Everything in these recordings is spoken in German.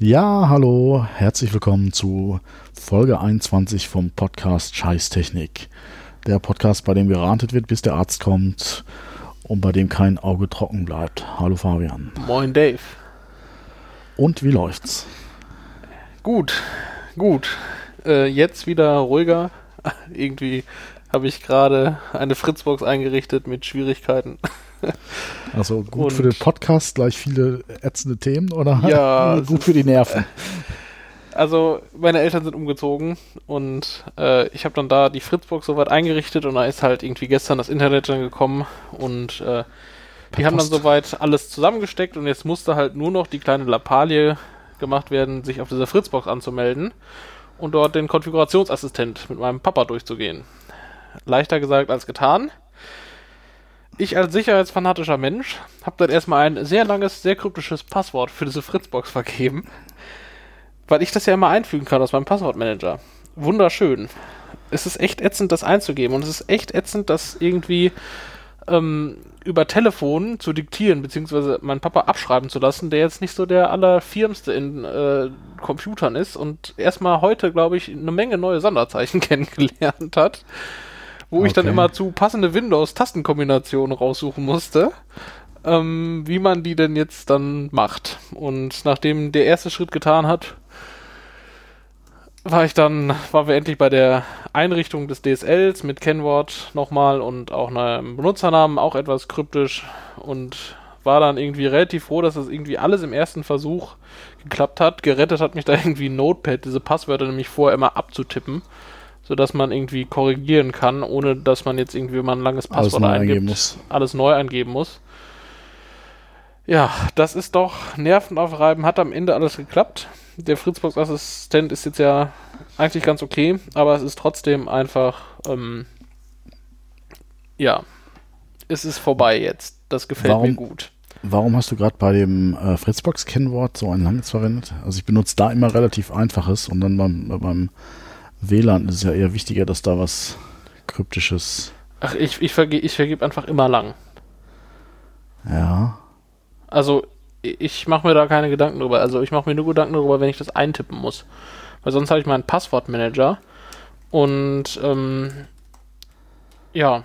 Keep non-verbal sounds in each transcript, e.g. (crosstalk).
Ja, hallo, herzlich willkommen zu Folge 21 vom Podcast Scheißtechnik. Der Podcast, bei dem geratet wird, bis der Arzt kommt und bei dem kein Auge trocken bleibt. Hallo Fabian. Moin Dave. Und wie läuft's? Gut, gut. Äh, jetzt wieder ruhiger. (laughs) Irgendwie habe ich gerade eine Fritzbox eingerichtet mit Schwierigkeiten. (laughs) (laughs) Also gut Und für den Podcast, gleich viele ätzende Themen oder ja, (laughs) gut für die Nerven? (laughs) Also meine Eltern sind umgezogen und äh, ich habe dann da die Fritzbox soweit eingerichtet und da ist halt irgendwie gestern das Internet dann gekommen und äh, die haben dann soweit alles zusammengesteckt und jetzt musste halt nur noch die kleine Lappalie gemacht werden, sich auf dieser Fritzbox anzumelden und dort den Konfigurationsassistent mit meinem Papa durchzugehen. Leichter gesagt als getan. Ich als sicherheitsfanatischer Mensch habe dann erstmal ein sehr langes, sehr kryptisches Passwort für diese Fritzbox vergeben, weil ich das ja immer einfügen kann aus meinem Passwortmanager. Wunderschön. Es ist echt ätzend, das einzugeben und es ist echt ätzend, das irgendwie ähm, über Telefon zu diktieren, beziehungsweise meinen Papa abschreiben zu lassen, der jetzt nicht so der allerfirmste in äh, Computern ist und erstmal heute, glaube ich, eine Menge neue Sonderzeichen (laughs) kennengelernt hat wo okay. ich dann immer zu passende Windows-Tastenkombinationen raussuchen musste, ähm, wie man die denn jetzt dann macht. Und nachdem der erste Schritt getan hat, war ich dann, waren wir endlich bei der Einrichtung des DSLs mit Kennwort nochmal und auch einem Benutzernamen, auch etwas kryptisch und war dann irgendwie relativ froh, dass das irgendwie alles im ersten Versuch geklappt hat. Gerettet hat mich da (laughs) irgendwie Notepad, diese Passwörter nämlich vorher immer abzutippen sodass man irgendwie korrigieren kann, ohne dass man jetzt irgendwie mal ein langes Passwort alles eingibt, muss. alles neu eingeben muss. Ja, das ist doch nervenaufreibend, hat am Ende alles geklappt. Der Fritzbox-Assistent ist jetzt ja eigentlich ganz okay, aber es ist trotzdem einfach, ähm, ja, es ist vorbei jetzt. Das gefällt warum, mir gut. Warum hast du gerade bei dem äh, Fritzbox-Kennwort so ein langes verwendet? Also ich benutze da immer relativ einfaches und dann beim, beim WLAN ist ja eher wichtiger, dass da was Kryptisches. Ach, ich, ich, verge ich vergebe einfach immer lang. Ja. Also, ich mache mir da keine Gedanken drüber. Also, ich mache mir nur Gedanken darüber, wenn ich das eintippen muss. Weil sonst habe ich meinen Passwortmanager und, ähm, ja,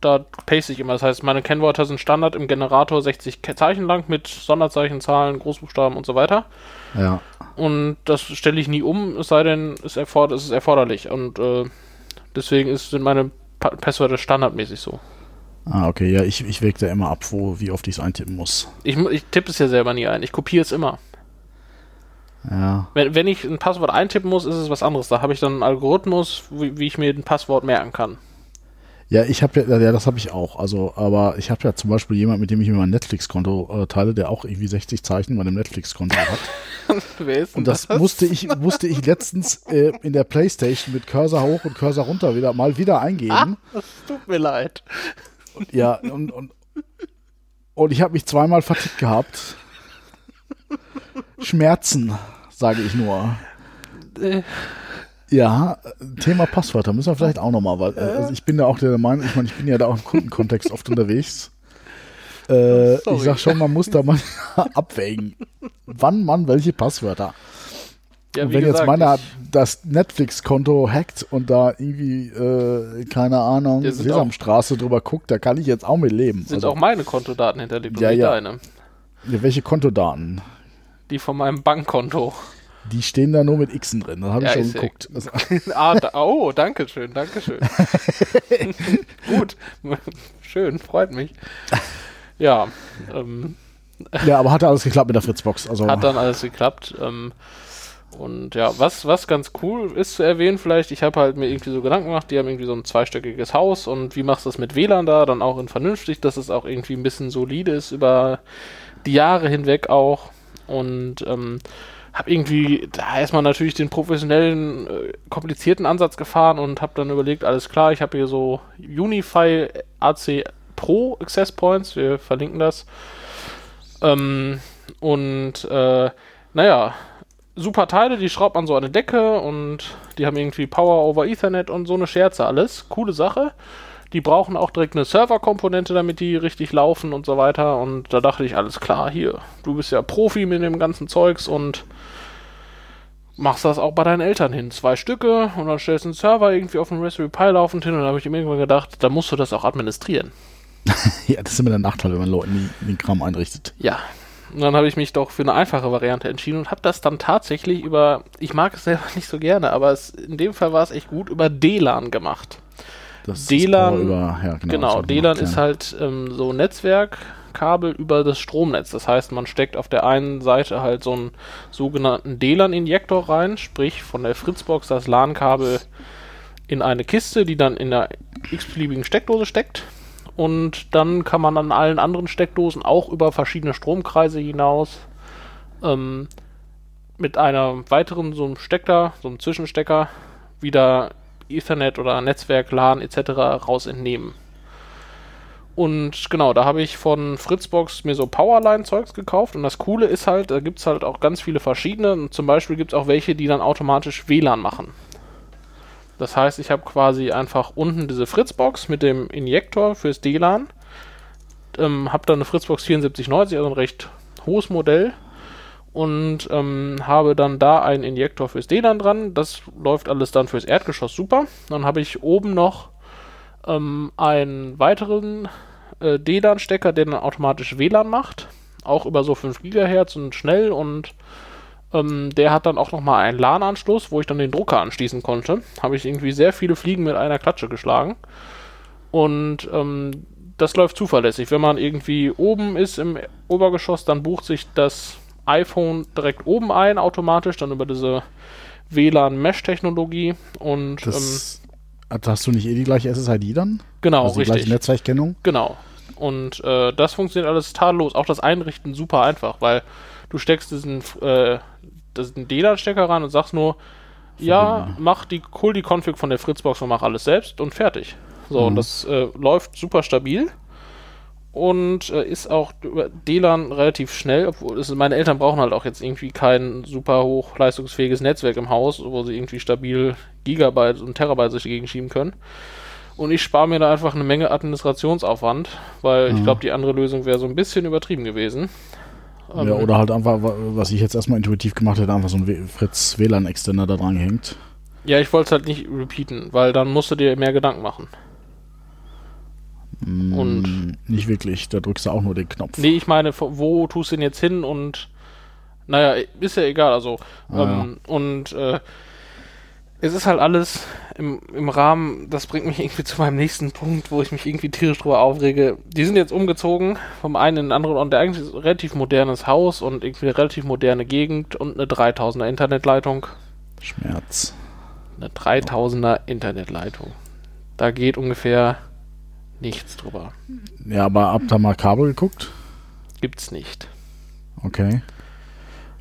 da paste ich immer. Das heißt, meine Kennwörter sind Standard im Generator 60 Zeichen lang mit Sonderzeichen, Zahlen, Großbuchstaben und so weiter. Ja. Und das stelle ich nie um, es sei denn, es, erford es ist erforderlich. Und äh, deswegen ist, sind meine pa Passwörter standardmäßig so. Ah, okay, ja, ich, ich wege da immer ab, wo, wie oft ich es eintippen muss. Ich, ich tippe es ja selber nie ein, ich kopiere es immer. Ja. Wenn, wenn ich ein Passwort eintippen muss, ist es was anderes. Da habe ich dann einen Algorithmus, wie, wie ich mir ein Passwort merken kann. Ja, ich habe ja, ja, das habe ich auch. Also, aber ich habe ja zum Beispiel jemand, mit dem ich mir mein Netflix-Konto äh, teile, der auch irgendwie 60 Zeichen bei dem Netflix-Konto hat. (laughs) Wer ist und das, das, musste ich, musste ich letztens äh, in der Playstation mit Cursor hoch und Cursor runter wieder mal wieder eingeben. Ah, (laughs) das tut mir leid. Und, ja, und, und, und ich habe mich zweimal vertickt gehabt. Schmerzen, sage ich nur. Äh. Ja, Thema Passwörter müssen wir vielleicht auch nochmal, weil also ich bin ja auch der Meinung, ich meine, ich bin ja da auch im Kundenkontext oft unterwegs. (laughs) Äh, ich sag schon, man muss da mal (laughs) abwägen, wann man welche Passwörter. Ja, wenn gesagt, jetzt meiner das Netflix-Konto hackt und da irgendwie, äh, keine Ahnung, Sesamstraße drüber guckt, da kann ich jetzt auch mit leben. Sind also, auch meine Kontodaten hinterlegt ja, und ja. deine. Ja, welche Kontodaten? Die von meinem Bankkonto. Die stehen da nur mit Xen drin, da habe ja, ich schon geguckt. (laughs) Also ah, da, oh, danke schön, danke schön. (laughs) Gut, schön, freut mich. Ja. Ähm, ja, aber hat alles geklappt mit der Fritzbox. Also. Hat dann alles geklappt. Ähm, und ja, was, was ganz cool ist zu erwähnen, vielleicht, ich habe halt mir irgendwie so Gedanken gemacht, die haben irgendwie so ein zweistöckiges Haus und wie machst du das mit WLAN da? Dann auch in vernünftig, dass es auch irgendwie ein bisschen solide ist über die Jahre hinweg auch. Und ähm, habe irgendwie da erstmal natürlich den professionellen, äh, komplizierten Ansatz gefahren und habe dann überlegt, alles klar, ich habe hier so Unify AC Pro Access Points, wir verlinken das. Ähm, und äh, naja, super Teile, die schraubt man so an eine Decke und die haben irgendwie Power over Ethernet und so eine Scherze alles. Coole Sache. Die brauchen auch direkt eine Serverkomponente, damit die richtig laufen und so weiter. Und da dachte ich, alles klar, hier, du bist ja Profi mit dem ganzen Zeugs und machst das auch bei deinen Eltern hin. Zwei Stücke und dann stellst du einen Server irgendwie auf dem Raspberry Pi laufend hin und dann habe ich mir irgendwann gedacht, da musst du das auch administrieren. (laughs) ja, das ist immer der Nachteil, wenn man Leuten den Kram einrichtet. Ja, und dann habe ich mich doch für eine einfache Variante entschieden und habe das dann tatsächlich über, ich mag es selber (laughs) nicht so gerne, aber es, in dem Fall war es echt gut, über DLAN gemacht. Das DLAN, ist über, ja, genau, genau DLAN ist halt ähm, so Netzwerkkabel über das Stromnetz. Das heißt, man steckt auf der einen Seite halt so einen sogenannten DLAN-Injektor rein, sprich von der Fritzbox das LAN-Kabel in eine Kiste, die dann in der x-beliebigen Steckdose steckt und dann kann man an allen anderen Steckdosen auch über verschiedene Stromkreise hinaus ähm, mit einer weiteren so einem Stecker, so einem Zwischenstecker wieder Ethernet oder Netzwerk, LAN etc. raus entnehmen. Und genau, da habe ich von Fritzbox mir so Powerline-Zeugs gekauft. Und das Coole ist halt, da gibt es halt auch ganz viele verschiedene. Und zum Beispiel gibt es auch welche, die dann automatisch WLAN machen. Das heißt, ich habe quasi einfach unten diese Fritzbox mit dem Injektor fürs DLAN. Ähm, habe dann eine Fritzbox 7490, also ein recht hohes Modell. Und ähm, habe dann da einen Injektor fürs DLAN dran. Das läuft alles dann fürs Erdgeschoss super. Dann habe ich oben noch ähm, einen weiteren äh, DLAN-Stecker, der dann automatisch WLAN macht. Auch über so 5 GHz und schnell und ähm, der hat dann auch nochmal einen LAN-Anschluss, wo ich dann den Drucker anschließen konnte. Habe ich irgendwie sehr viele Fliegen mit einer Klatsche geschlagen. Und ähm, das läuft zuverlässig. Wenn man irgendwie oben ist im Obergeschoss, dann bucht sich das iPhone direkt oben ein, automatisch, dann über diese WLAN-Mesh-Technologie. Und das, ähm, hast du nicht eh die gleiche SSID dann? Genau, also die richtig. Gleiche Netzwerkkennung? Genau. Und äh, das funktioniert alles tadellos. Auch das Einrichten super einfach, weil du steckst diesen, äh, diesen DLAN-Stecker ran und sagst nur, ja, mach die, hol die Config von der Fritzbox und mach alles selbst und fertig. So, mhm. und das äh, läuft super stabil und äh, ist auch über DLAN relativ schnell, obwohl es, meine Eltern brauchen halt auch jetzt irgendwie kein super hochleistungsfähiges Netzwerk im Haus, wo sie irgendwie stabil Gigabyte und Terabyte sich dagegen schieben können. Und ich spare mir da einfach eine Menge Administrationsaufwand, weil mhm. ich glaube, die andere Lösung wäre so ein bisschen übertrieben gewesen. Ähm, ja, oder halt einfach, was ich jetzt erstmal intuitiv gemacht hätte, einfach so ein Fritz WLAN-Extender da dran gehängt. Ja, ich wollte es halt nicht repeaten, weil dann musst du dir mehr Gedanken machen. Mm, und nicht wirklich, da drückst du auch nur den Knopf. Nee, ich meine, wo tust du ihn jetzt hin und naja, ist ja egal, also ah, ähm, ja. und äh, es ist halt alles im, im Rahmen, das bringt mich (laughs) irgendwie zu meinem nächsten Punkt, wo ich mich irgendwie tierisch drüber aufrege. Die sind jetzt umgezogen vom einen in den anderen und der eigentlich ist ein relativ modernes Haus und irgendwie eine relativ moderne Gegend und eine 3000er Internetleitung. Schmerz. Eine 3000er Internetleitung. Da geht ungefähr nichts drüber. Ja, aber habt ihr mal Kabel geguckt? Gibt's nicht. Okay.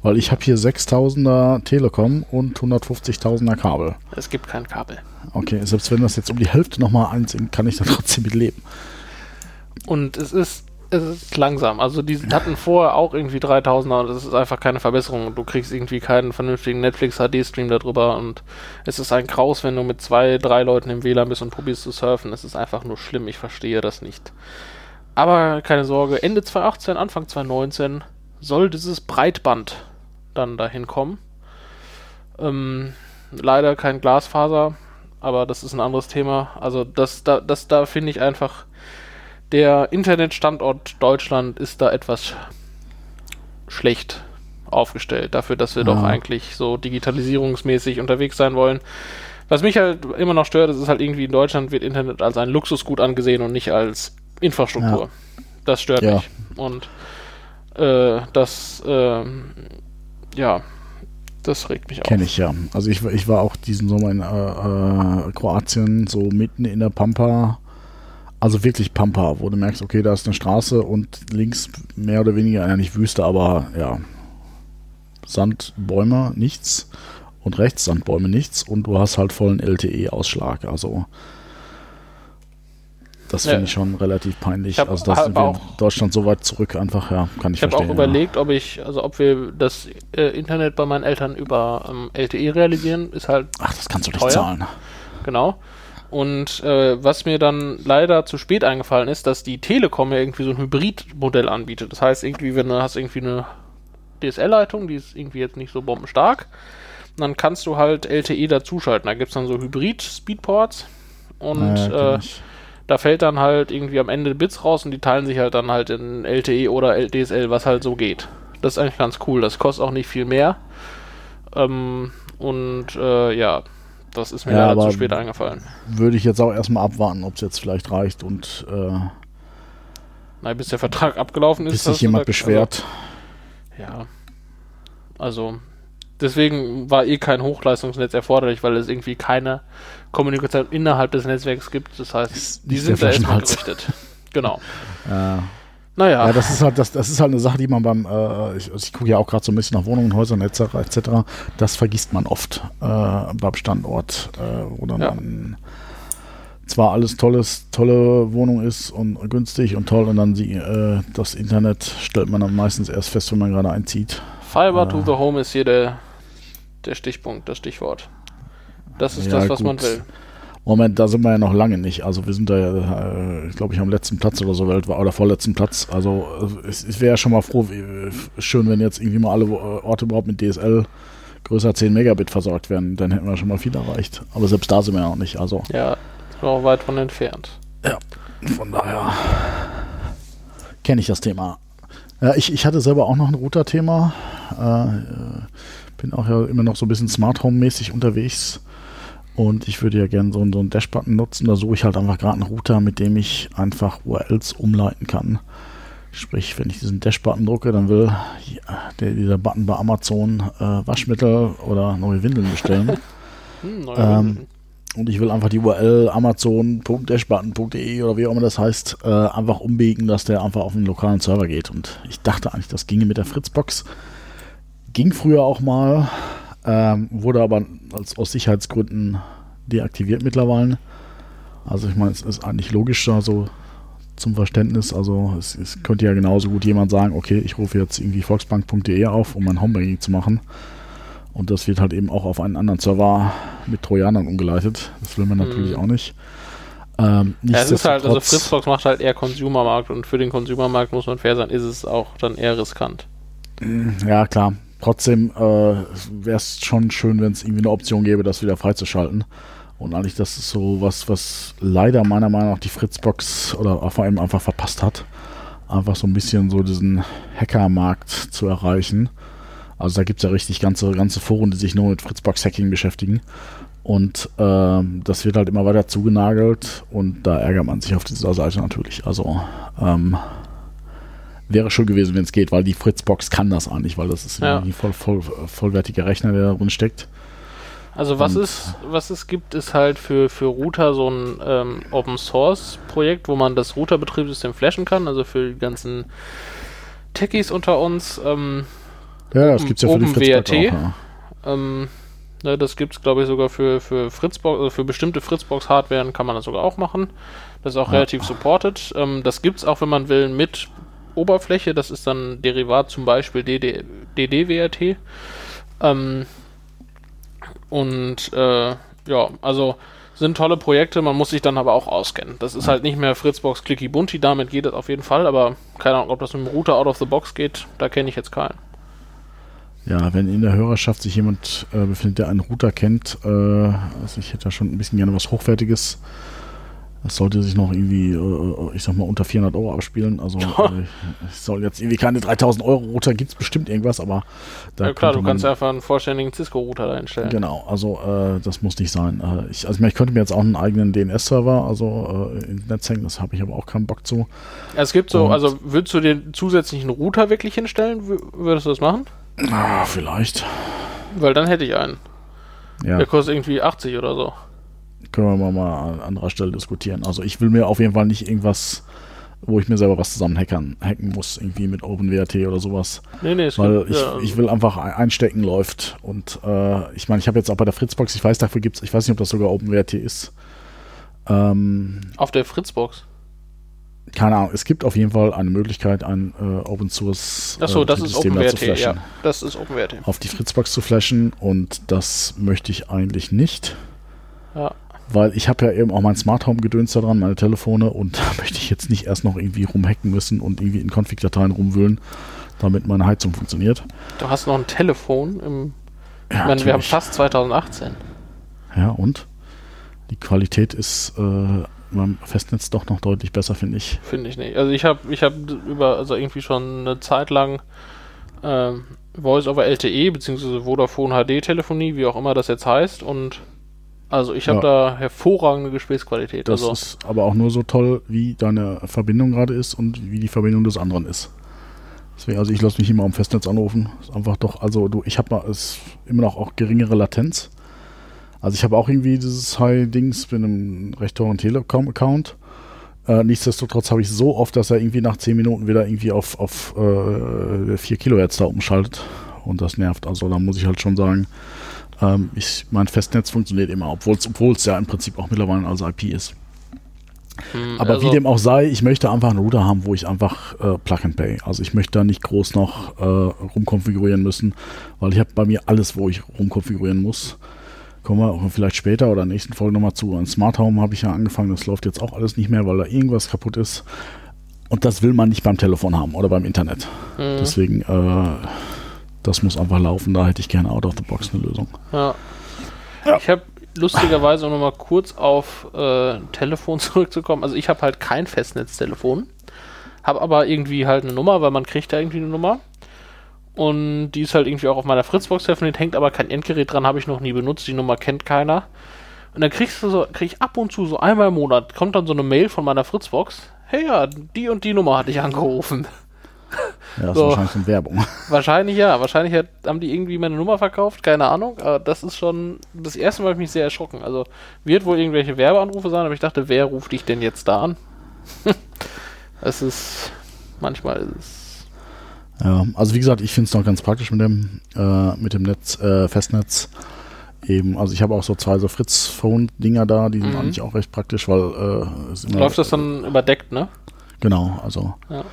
Weil ich habe hier 6000er Telekom und 150.000er Kabel. Es gibt kein Kabel. Okay, selbst wenn das jetzt um die Hälfte nochmal einsinkt, kann ich da trotzdem mit leben. Und es ist, es ist langsam. Also die hatten vorher auch irgendwie 3000er und das ist einfach keine Verbesserung. Du kriegst irgendwie keinen vernünftigen Netflix HD-Stream darüber und es ist ein Kraus, wenn du mit zwei, drei Leuten im WLAN bist und probierst zu surfen. Es ist einfach nur schlimm. Ich verstehe das nicht. Aber keine Sorge, Ende 2018, Anfang 2019 soll dieses Breitband dann dahin kommen. Ähm, leider kein Glasfaser, aber das ist ein anderes Thema. Also das da, das da finde ich einfach, der Internetstandort Deutschland ist da etwas schlecht aufgestellt, dafür, dass wir ja. doch eigentlich so digitalisierungsmäßig unterwegs sein wollen. Was mich halt immer noch stört, ist halt irgendwie in Deutschland wird Internet als ein Luxusgut angesehen und nicht als Infrastruktur. Ja. Das stört ja. mich. Und äh, das äh, ja, das regt mich auf. Kenne ich ja. Also ich, ich war auch diesen Sommer in äh, äh, Kroatien, so mitten in der Pampa. Also wirklich Pampa, wo du merkst, okay, da ist eine Straße und links mehr oder weniger, ja nicht Wüste, aber ja, Sandbäume, nichts. Und rechts Sandbäume, nichts. Und du hast halt vollen LTE-Ausschlag. Also das finde ich schon relativ peinlich. Hab, also, dass wir Deutschland so weit zurück einfach, ja, kann ich, ich verstehen. Ich habe auch überlegt, ob ich, also ob wir das äh, Internet bei meinen Eltern über ähm, LTE realisieren, ist halt. Ach, das kannst du nicht zahlen. Genau. Und äh, was mir dann leider zu spät eingefallen ist, dass die Telekom ja irgendwie so ein Hybridmodell anbietet. Das heißt, irgendwie, wenn du hast irgendwie eine DSL-Leitung, die ist irgendwie jetzt nicht so bombenstark, dann kannst du halt LTE dazuschalten. Da gibt es dann so Hybrid-Speedports und Ja, äh, da fällt dann halt irgendwie am Ende Bits raus und die teilen sich halt dann halt in LTE oder DSL, was halt so geht. Das ist eigentlich ganz cool. Das kostet auch nicht viel mehr. Ähm, und äh, ja, das ist mir Ja, leider aber- zu spät eingefallen. Würde ich jetzt auch erstmal abwarten, ob es jetzt vielleicht reicht und äh, Na, bis der Vertrag abgelaufen ist. bis sich jemand da- beschwert. Also, ja. Also, deswegen war eh kein Hochleistungsnetz erforderlich, weil es irgendwie keine Kommunikation innerhalb des Netzwerks gibt. Das heißt, die sind da erstmal gerichtet. Genau. (laughs) Äh, Naja. Ja, das ist halt das, das ist halt eine Sache, die man beim äh, ich, also ich gucke ja auch gerade so ein bisschen nach Wohnungen, Häusern etc. etc. Das vergisst man oft äh, beim Standort, äh, wo dann Ja. man zwar alles tolles, tolle Wohnung ist und günstig und toll und dann sie, äh, das Internet stellt man dann meistens erst fest, wenn man gerade einzieht. Fiber to äh, the Home ist hier der, der Stichpunkt, das Stichwort. Das ist Ja, das, was man gut. will. Moment, da sind wir ja noch lange nicht. Also wir sind da ja, äh, glaube ich, am letzten Platz oder so weltweit oder vorletzten Platz. Also äh, es, ich wäre ja schon mal froh, wie, schön, wenn jetzt irgendwie mal alle äh, Orte überhaupt mit DSL größer 10 Megabit versorgt werden, dann hätten wir schon mal viel erreicht. Aber selbst da sind wir ja noch nicht. Also Ja, auch weit von entfernt. von daher kenne ich das Thema. Ja, ich, ich hatte selber auch noch ein Router-Thema. Äh, äh, bin auch ja immer noch so ein bisschen Smart Home-mäßig unterwegs. Und ich würde ja gerne so, einen- so einen Dash-Button nutzen. Da suche ich halt einfach gerade einen Router, mit dem ich einfach URLs umleiten kann. Sprich, wenn ich diesen Dash-Button drücke, dann will der, dieser Button bei Amazon äh, Waschmittel oder neue Windeln bestellen. (laughs) Hm, neue Ähm, Windeln. Und ich will einfach die URL amazon.dashbutton.de oder wie auch immer das heißt, äh, einfach umbiegen, dass der einfach auf einen lokalen Server geht. Und ich dachte eigentlich, das ginge mit der Fritzbox. Ging früher auch mal, ähm, wurde aber als, aus Sicherheitsgründen deaktiviert mittlerweile. Also ich meine, es ist eigentlich logisch, also zum Verständnis. Also es, es könnte ja genauso gut jemand sagen, okay, ich rufe jetzt irgendwie volksbank.de auf, um mein Homebanking zu machen. Und das wird halt eben auch auf einen anderen Server mit Trojanern umgeleitet. Das will man natürlich Mhm. auch nicht. Ähm, Ja, es ist halt, also Fritzbox macht halt eher Consumermarkt und für den Consumermarkt muss man fair sein, ist es auch dann eher riskant. Ja, klar. Trotzdem äh, wäre es schon schön, wenn es irgendwie eine Option gäbe, das wieder freizuschalten. Und eigentlich, das ist so was, was leider meiner Meinung nach die Fritzbox oder vor allem einfach verpasst hat. Einfach so ein bisschen so diesen Hackermarkt zu erreichen. Also da gibt es ja richtig ganze, ganze Foren, die sich nur mit Fritzbox-Hacking beschäftigen. Und ähm, das wird halt immer weiter zugenagelt und da ärgert man sich auf dieser Seite natürlich. Also ähm, wäre schön gewesen, wenn es geht, weil die Fritzbox kann das eigentlich, weil das ist Ja. ein voll, voll, vollwertiger Rechner, der da drin steckt. Also was Und- es, was es gibt, ist halt für, für Router so ein ähm, Open Source Projekt, wo man das Routerbetriebssystem flashen kann, also für die ganzen Techies unter uns. Ähm, Ja, das gibt es ja für die Fritzbox WRT. auch. Ja. ähm, ne, das gibt es, glaube ich, sogar für, für Fritzbox, also für bestimmte Fritzbox-Hardware kann man das sogar auch machen. Das ist auch Ja. relativ supported. Ähm, das gibt es auch, wenn man will, mit Oberfläche. Das ist dann Derivat zum Beispiel DD, DDWRT. Ähm, und äh, ja, also sind tolle Projekte, man muss sich dann aber auch auskennen. Das ist halt nicht mehr Fritzbox Clicky Bunti, damit geht es auf jeden Fall, aber keine Ahnung, ob das mit dem Router out of the box geht, da kenne ich jetzt keinen. ja, wenn in der Hörerschaft sich jemand äh, befindet, der einen Router kennt, äh, also ich hätte da schon ein bisschen gerne was Hochwertiges. Das sollte sich noch irgendwie, äh, ich sag mal, unter 400 Euro abspielen. Also (laughs) äh, es soll jetzt irgendwie keine 3000 Euro Router, gibt es bestimmt irgendwas, aber da ja klar, du kannst einfach einen vollständigen Cisco-Router da einstellen. Genau, also äh, das muss nicht sein. Äh, ich, also ich, meine, ich könnte mir jetzt auch einen eigenen DNS-Server, also äh, ins Netz hängen, das habe ich aber auch keinen Bock zu. Es gibt so, Und- also würdest du den zusätzlichen Router wirklich hinstellen? Wür- Würdest du das machen? Ah, vielleicht. Weil dann hätte ich einen. Ja, Der kostet irgendwie 80 oder so. Können wir mal, an anderer Stelle diskutieren. Also ich will mir auf jeden Fall nicht irgendwas, wo ich mir selber was zusammen hackern, hacken muss, irgendwie mit OpenWrt oder sowas. Nee, nee, es Weil gibt, ich, ja, ich will einfach ein- einstecken läuft. Und äh, ich meine, ich habe jetzt auch bei der Fritzbox, ich weiß, dafür gibt es, ich weiß nicht, ob das sogar OpenWrt ist. Ähm, auf der Fritzbox. keine Ahnung, es gibt auf jeden Fall eine Möglichkeit, ein äh, Open Source Achso, äh, das ist Betriebssystem da OpenWrt, ja. Das ist OpenWrt. Auf die Fritzbox zu flashen und das möchte ich eigentlich nicht. Ja. Weil ich habe ja eben auch mein Smart Home Gedöns da dran, meine Telefone und da (laughs) möchte ich jetzt nicht erst noch irgendwie rumhacken müssen und irgendwie in Config-Dateien rumwühlen, damit meine Heizung funktioniert. Du hast noch ein Telefon im. Ja, ich meine, wir haben fast 2018. Ja, und? Die Qualität ist äh, beim Festnetz doch noch deutlich besser, finde ich. Finde ich nicht. Also ich habe ich habe über, also irgendwie schon eine Zeit lang äh, Voice over LTE bzw. Vodafone HD Telefonie, wie auch immer das jetzt heißt und also ich habe ja. da hervorragende Gesprächsqualität. Das also. ist aber auch nur so toll, wie deine Verbindung gerade ist und wie die Verbindung des anderen ist. Deswegen, also ich lasse mich immer am Festnetz anrufen. Ist einfach doch, also du, ich habe mal ist immer noch auch geringere Latenz. Also ich habe auch irgendwie dieses High-Dings mit einem recht teuren Telekom-Account. Äh, nichtsdestotrotz habe ich so oft, dass er irgendwie nach 10 Minuten wieder irgendwie auf, auf äh, 4 Kilohertz da umschaltet. Und das nervt. Also da muss ich halt schon sagen, ähm, ich, mein Festnetz funktioniert immer, obwohl es ja im Prinzip auch mittlerweile als IP ist. Hm, Aber also wie dem auch sei, ich möchte einfach einen Router haben, wo ich einfach äh, Plug and Pay. Also ich möchte da nicht groß noch äh, rumkonfigurieren müssen, weil ich habe bei mir alles, wo ich rumkonfigurieren muss. Kommen wir auch vielleicht später oder in der nächsten Folge nochmal zu. Ein Smart Home habe ich ja angefangen, das läuft jetzt auch alles nicht mehr, weil da irgendwas kaputt ist. Und das will man nicht beim Telefon haben oder beim Internet. Mhm. Deswegen, äh, das muss einfach laufen. Da hätte ich gerne out of the box eine Lösung. Ja. ja. Ich habe lustigerweise, um nochmal kurz auf äh, Telefon (laughs) zurückzukommen. Also ich habe halt kein Festnetztelefon. Habe aber irgendwie halt eine Nummer, weil man kriegt da irgendwie eine Nummer. Und die ist halt irgendwie auch auf meiner Fritzbox telefoniert, hängt aber kein Endgerät dran, habe ich noch nie benutzt, die Nummer kennt keiner. Und dann kriegst du so, krieg ich ab und zu so einmal im Monat, kommt dann so eine Mail von meiner Fritzbox, hey ja, die und die Nummer hatte ich angerufen. Ja, das so. ist wahrscheinlich eine Werbung. (laughs) Wahrscheinlich ja, wahrscheinlich hat, haben die irgendwie meine Nummer verkauft, keine Ahnung, aber das ist schon das erste Mal ich mich sehr erschrocken. Also wird wohl irgendwelche Werbeanrufe sein, aber ich dachte, wer ruft dich denn jetzt da an? (laughs) es ist, manchmal ist es ja, also wie gesagt, ich finde es noch ganz praktisch mit dem, äh, mit dem Netz, äh, Festnetz. Eben, also ich habe auch so zwei so Fritz-Phone-Dinger da, die sind mhm. eigentlich auch recht praktisch, weil äh, Läuft das dann überdeckt, ne? Genau, also ja.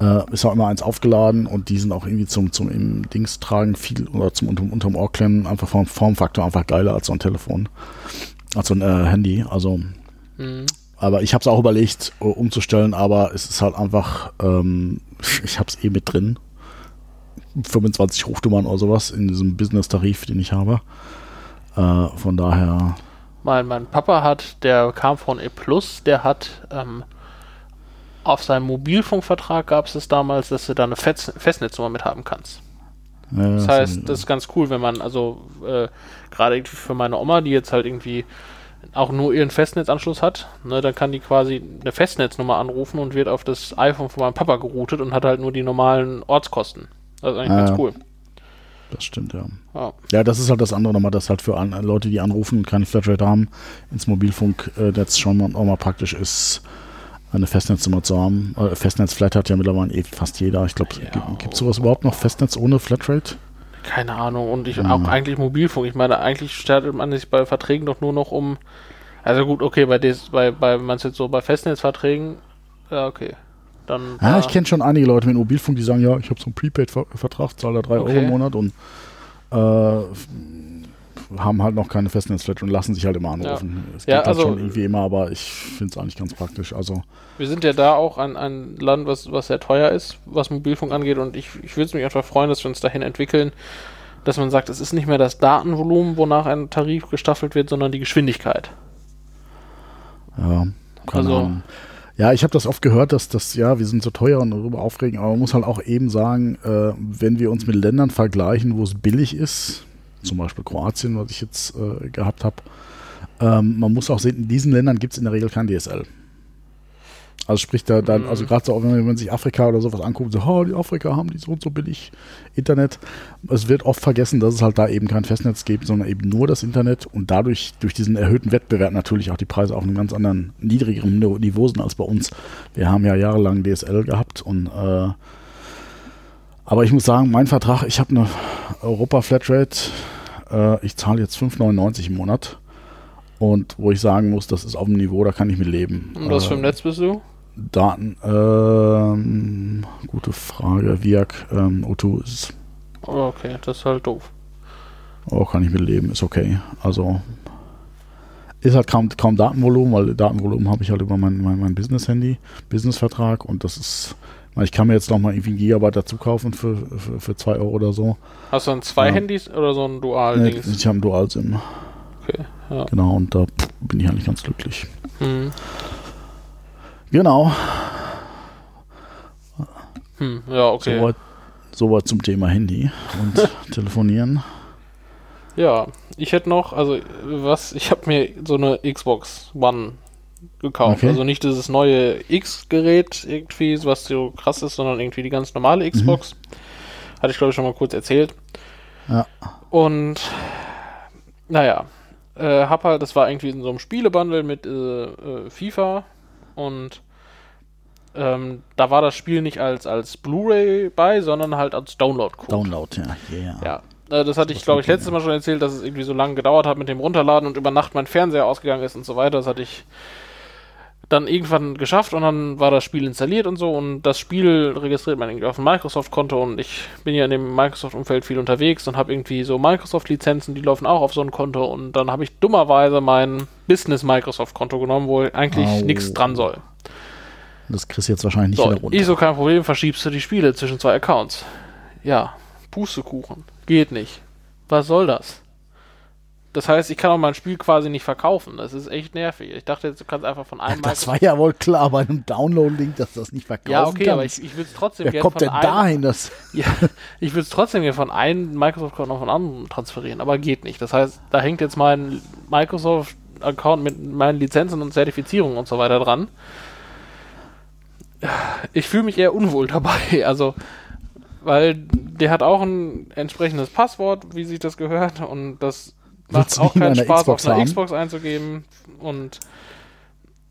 Äh, ist auch immer eins aufgeladen und die sind auch irgendwie zum, zum im Dings tragen viel oder zum unterm, unterm Ohr klemmen einfach vom Formfaktor einfach geiler als so ein Telefon, als so ein äh, Handy. Also mhm. Aber ich habe es auch überlegt, umzustellen, aber es ist halt einfach, ähm, ich habe es eh mit drin. 25 Rufnummern oder sowas in diesem Business-Tarif, den ich habe. Äh, von daher. Mein, mein Papa hat, der kam von E Plus, der hat ähm, auf seinem Mobilfunkvertrag gab es es damals, dass du da eine Fest Festnetznummer mit haben kannst. Ja, das heißt, das ist ganz cool, wenn man, also äh, gerade für meine Oma, die jetzt halt irgendwie auch nur ihren Festnetzanschluss hat, ne, dann kann die quasi eine Festnetznummer anrufen und wird auf das iPhone von meinem Papa geroutet und hat halt nur die normalen Ortskosten. Das ist eigentlich ah, ganz cool. Das stimmt, ja. ja. Ja, das ist halt das andere nochmal, dass halt für an, Leute, die anrufen und keine Flatrate haben, ins Mobilfunknetz schon mal, auch mal praktisch ist, eine Festnetznummer zu haben. Äh, Festnetzflat hat ja mittlerweile eh fast jeder. Ich glaube, ja, gibt es sowas überhaupt noch, Festnetz ohne Flatrate? Keine Ahnung. Und ich mhm. auch eigentlich Mobilfunk. Ich meine, eigentlich startet man sich bei Verträgen doch nur noch um. Also gut, okay, bei des, bei, bei man jetzt so bei Festnetzverträgen, ja, okay. Dann, ja, ich kenne schon einige Leute mit Mobilfunk, die sagen, ja, ich habe so einen Prepaid-Vertrag, zahle da 3 okay. Euro im Monat und äh, haben halt noch keine Festnetzflat und lassen sich halt immer anrufen. Ja. Es geht ja, halt also, schon irgendwie immer, aber ich finde es eigentlich ganz praktisch. Also wir sind ja da auch ein, ein Land, was, was sehr teuer ist, was Mobilfunk angeht und ich, ich würde mich einfach freuen, dass wir uns dahin entwickeln, dass man sagt, es ist nicht mehr das Datenvolumen, wonach ein Tarif gestaffelt wird, sondern die Geschwindigkeit. Ja, keine also, Ahnung. Ja, ich habe das oft gehört, dass das, ja, wir sind so teuer und darüber aufregen, aber man muss halt auch eben sagen, äh, wenn wir uns mit Ländern vergleichen, wo es billig ist, zum Beispiel Kroatien, was ich jetzt äh, gehabt habe. Ähm, man muss auch sehen, in diesen Ländern gibt es in der Regel kein DSL. Also sprich da dann, also mhm. gerade so, wenn man sich Afrika oder sowas anguckt, so, oh, die Afrika haben die so und so billig Internet. Es wird oft vergessen, dass es halt da eben kein Festnetz gibt, sondern eben nur das Internet und dadurch durch diesen erhöhten Wettbewerb natürlich auch die Preise auf einem ganz anderen, niedrigeren Niveau sind als bei uns. Wir haben ja jahrelang DSL gehabt und äh, aber ich muss sagen, mein Vertrag, ich habe eine Europa Flatrate, äh, ich zahle jetzt 5,99 im Monat. Und wo ich sagen muss, das ist auf dem Niveau, da kann ich mit leben. Und was äh, für ein Netz bist du? Daten, ähm, gute Frage. Viac ähm, O2 ist. Oh, okay, das ist halt doof. Oh, kann ich mit leben, ist okay. Also ist halt kaum, kaum Datenvolumen, weil Datenvolumen habe ich halt über mein, mein, mein Business-Handy, Business-Vertrag und das ist, ich kann mir jetzt noch mal irgendwie ein Gigabyte dazu kaufen für, für, für zwei Euro oder so. Hast du dann zwei Ja. Handys oder so ein dual Nee, ich habe ein Dual-SIM, Okay, ja. genau, und da bin ich eigentlich ganz glücklich. Hm. Genau, Hm, ja, okay. soweit, soweit zum Thema Handy und (laughs) Telefonieren. Ja, ich hätte noch, also was, ich habe mir so eine Xbox One gekauft. Okay. Also nicht dieses neue X-Gerät irgendwie, was so krass ist, sondern irgendwie die ganz normale Xbox. Hatte ich glaube ich schon mal kurz erzählt. Ja. Und naja, äh, hab halt, das war irgendwie in so einem Spielebundle mit äh, äh, FIFA und ähm, da war das Spiel nicht als, als Blu-ray bei, sondern halt als Download-Code. Download, ja, yeah. Ja, äh, das hatte ich, glaube ich, letztes Mal schon erzählt, dass es irgendwie so lange gedauert hat mit dem Runterladen und über Nacht mein Fernseher ausgegangen ist und so weiter. Das hatte ich dann irgendwann geschafft und dann war das Spiel installiert und so und das Spiel registriert man irgendwie auf ein Microsoft-Konto und ich bin ja in dem Microsoft-Umfeld viel unterwegs und habe irgendwie so Microsoft-Lizenzen, die laufen auch auf so ein Konto und dann habe ich dummerweise mein Business-Microsoft-Konto genommen, wo eigentlich Au. nichts dran soll. Das kriegst du jetzt wahrscheinlich nicht So, wieder runter. ich so kein Problem, verschiebst du die Spiele zwischen zwei Accounts. Ja, Pustekuchen. Geht nicht. Was soll das? Das heißt, ich kann auch mein Spiel quasi nicht verkaufen. Das ist echt nervig. Ich dachte jetzt, du kannst einfach von einem Das war ja wohl klar bei einem Download-Link, dass das nicht verkaufen Ja, okay, kann. aber ich, ich will es trotzdem Wer kommt denn dahin, dass (laughs) Ja, ich will es trotzdem gerne von einem Microsoft-Account auf einen anderen transferieren, aber geht nicht. Das heißt, da hängt jetzt mein Microsoft-Account mit meinen Lizenzen und Zertifizierungen und so weiter dran. Ich fühle mich eher unwohl (laughs) dabei, also weil der hat auch ein entsprechendes Passwort, wie sich das gehört, und das macht auch keinen Spaß, Xbox auf einer haben? Xbox einzugeben. Und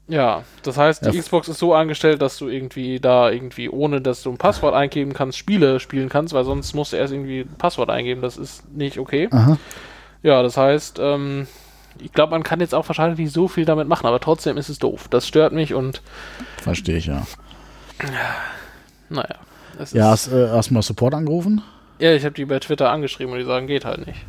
ja, das heißt, die Ja. Xbox ist so eingestellt, dass du irgendwie da irgendwie, ohne dass du ein Passwort eingeben kannst, Spiele spielen kannst, weil sonst musst du erst irgendwie ein Passwort eingeben. Das ist nicht okay. Aha. Ja, das heißt, ähm, ich glaube, man kann jetzt auch wahrscheinlich nicht so viel damit machen, aber trotzdem ist es doof. Das stört mich und Verstehe ich, ja. naja. Ja, hast, äh, hast du mal Support angerufen? ja ich habe die bei Twitter angeschrieben und die sagen, geht halt nicht.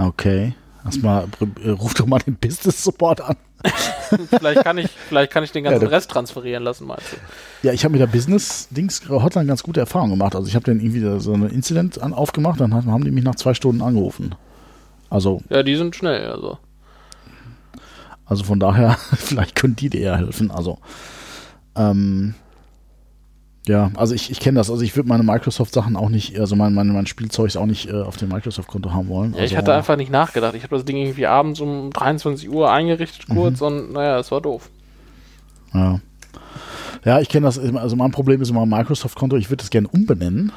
Okay. Hast mal, äh, ruf doch mal den Business Support an. (laughs) vielleicht kann ich, vielleicht kann ich den ganzen Ja, Rest transferieren lassen, meinst du? Ja, ich habe mit der Business-Dings-Hotline ganz gute Erfahrungen gemacht. Also ich habe dann irgendwie so eine Incident an, aufgemacht, dann haben haben die mich nach zwei Stunden angerufen. Also, Ja, die sind schnell, also. also von daher, (laughs) vielleicht können die dir eher helfen. Also, ähm, ja, also ich, ich kenne das. Also ich würde meine Microsoft-Sachen auch nicht, also mein, mein, mein Spielzeug auch nicht äh, auf dem Microsoft-Konto haben wollen. Ja, also, ich hatte einfach nicht nachgedacht. Ich habe das Ding irgendwie abends um 23 Uhr eingerichtet Mhm. kurz und naja, es war doof. Ja. Ja, ich kenne das. Also mein Problem ist immer mein Microsoft-Konto. Ich würde es gerne umbenennen,